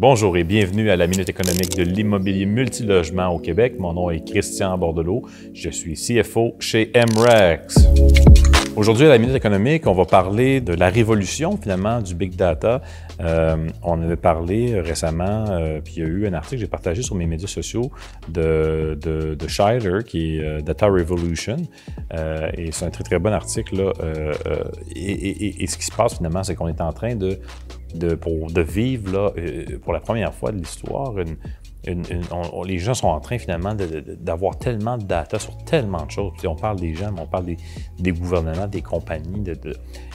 Bonjour et bienvenue à la Minute économique de l'immobilier multilogement au Québec. Mon nom est Christian Bordelot. Je suis CFO chez MREX. Aujourd'hui, à la Minute économique, on va parler de la révolution finalement du big data. Euh, on avait parlé récemment, euh, puis il y a eu un article que j'ai partagé sur mes médias sociaux de, de, qui est euh, Data Revolution. et c'est un très très bon article. Là, et, ce qui se passe finalement, c'est qu'on est en train de de, vivre là, euh, pour la première fois de l'histoire les gens sont en train finalement d'avoir tellement de data sur tellement de choses. Puis on parle des gens, mais on parle des, gouvernements, des compagnies.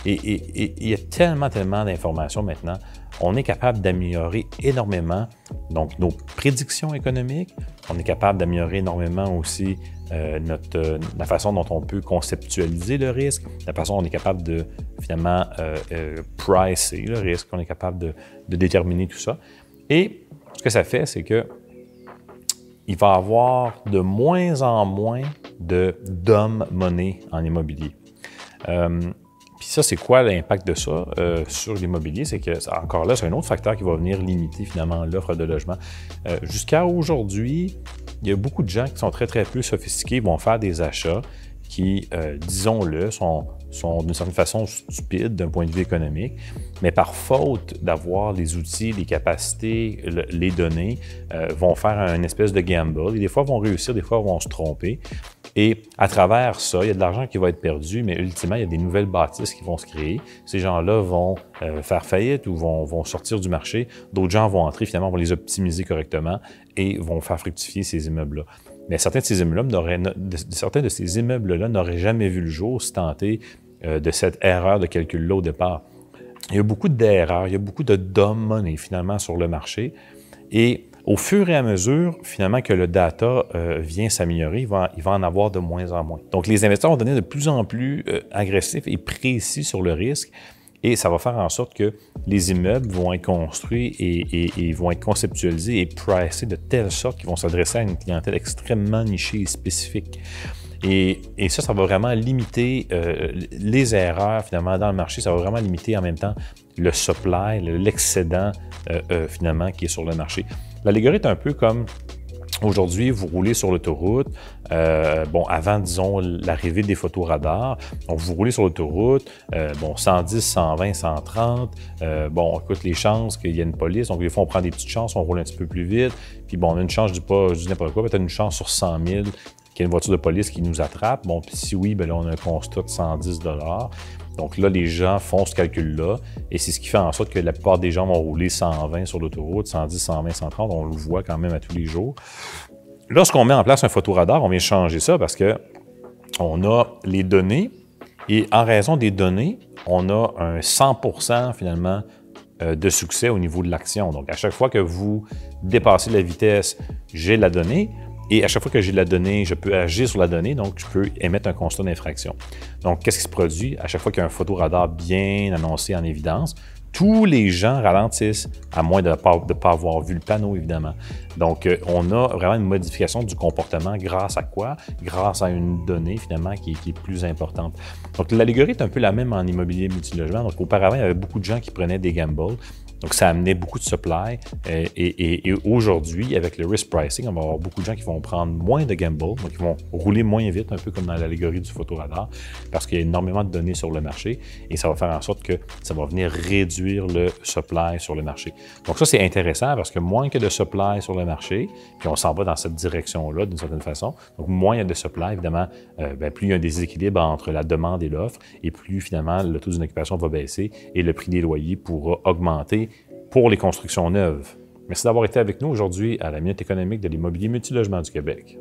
Et, il y a tellement, tellement d'informations maintenant. On est capable d'améliorer énormément donc nos prédictions économiques. On est capable d'améliorer énormément aussi euh, notre, euh, la façon dont on peut conceptualiser le risque, la façon dont on est capable de finalement euh, pricer le risque, on est capable de, déterminer tout ça. Et ce que ça fait, c'est que il va y avoir de moins en moins de d'hommes monnaie en immobilier. Puis ça, c'est quoi l'impact de ça sur l'immobilier? C'est que, encore là, c'est un autre facteur qui va venir limiter finalement l'offre de logement. Jusqu'à aujourd'hui, il y a beaucoup de gens qui sont très, très peu sophistiqués, vont faire des achats qui, disons-le, sont sont d'une certaine façon stupides d'un point de vue économique, mais par faute d'avoir les outils, les capacités, les données, euh, vont faire un espèce de gamble. Et des fois, vont réussir, des fois, vont se tromper. Et à travers ça, il y a de l'argent qui va être perdu, mais ultimement, il y a des nouvelles bâtisses qui vont se créer. Ces gens-là vont euh, faire faillite ou vont, vont, sortir du marché. D'autres gens vont entrer, finalement, vont les optimiser correctement et vont faire fructifier ces immeubles-là. Mais certains de ces immeubles-là n'auraient jamais vu le jour si tenté euh, de cette erreur de calcul-là au départ. Il y a beaucoup d'erreurs, il y a beaucoup de dumb money finalement sur le marché. Et au fur et à mesure, finalement, que le data euh, vient s'améliorer, il va, il va en avoir de moins en moins. Donc, les investisseurs vont devenir de plus en plus euh, agressifs et précis sur le risque. Et ça va faire en sorte que les immeubles vont être construits et, vont être conceptualisés et pricés de telle sorte qu'ils vont s'adresser à une clientèle extrêmement nichée et spécifique. Et, ça, ça va vraiment limiter euh, les erreurs finalement dans le marché. Ça va vraiment limiter en même temps le supply, l'excédent euh, euh, finalement qui est sur le marché. L'allégorie est un peu comme Aujourd'hui, vous roulez sur l'autoroute. bon, avant, disons, l'arrivée des photos radars. Donc, vous roulez sur l'autoroute. bon, 110, 120, 130. bon, écoute, les chances qu'il y ait une police. Donc, des fois, on prend des petites chances, on roule un petit peu plus vite. Puis, bon, on a une chance, je dis pas, je n'importe quoi, peut-être une chance sur 100 000 qu'il y a une voiture de police qui nous attrape. Bon, puis si oui, bien là, on a un constat de 110 Donc là, les gens font ce calcul-là, et c'est ce qui fait en sorte que la plupart des gens vont rouler 120 sur l'autoroute, 110, 120, 130. On le voit quand même à tous les jours. Lorsqu'on met en place un photoradar, on vient changer ça parce que on a les données, et en raison des données, on a un 100% finalement euh, de succès au niveau de l'action. Donc, à chaque fois que vous dépassez la vitesse, j'ai la donnée. Et à chaque fois que j'ai la donnée, je peux agir sur la donnée, donc je peux émettre un constat d'infraction. Donc, qu'est-ce qui se produit? À chaque fois qu'il y a un photoradar bien annoncé en évidence, tous les gens ralentissent, à moins de ne pas, avoir vu le panneau, évidemment. Donc, euh, on a vraiment une modification du comportement grâce à quoi? Grâce à une donnée, finalement, qui, qui est plus importante. Donc, l'allégorie est un peu la même en immobilier multilogement. Donc, auparavant, il y avait beaucoup de gens qui prenaient des gambles. Donc, ça amenait beaucoup de supply. Euh, et, aujourd'hui, avec le risk pricing, on va avoir beaucoup de gens qui vont prendre moins de gamble, donc ils vont rouler moins vite, un peu comme dans l'allégorie du photoradar, parce qu'il y a énormément de données sur le marché et ça va faire en sorte que ça va venir réduire le supply sur le marché. Donc, ça, c'est intéressant parce que moins que de supply sur le marché, puis on s'en va dans cette direction-là d'une certaine façon. Donc, moins il y a de supply, évidemment, euh, ben, plus il y a un déséquilibre entre la demande et l'offre et plus finalement le taux d'une occupation va baisser et le prix des loyers pourra augmenter pour les constructions neuves. Merci d'avoir été avec nous aujourd'hui à la Minute économique de l'immobilier multilogement du Québec.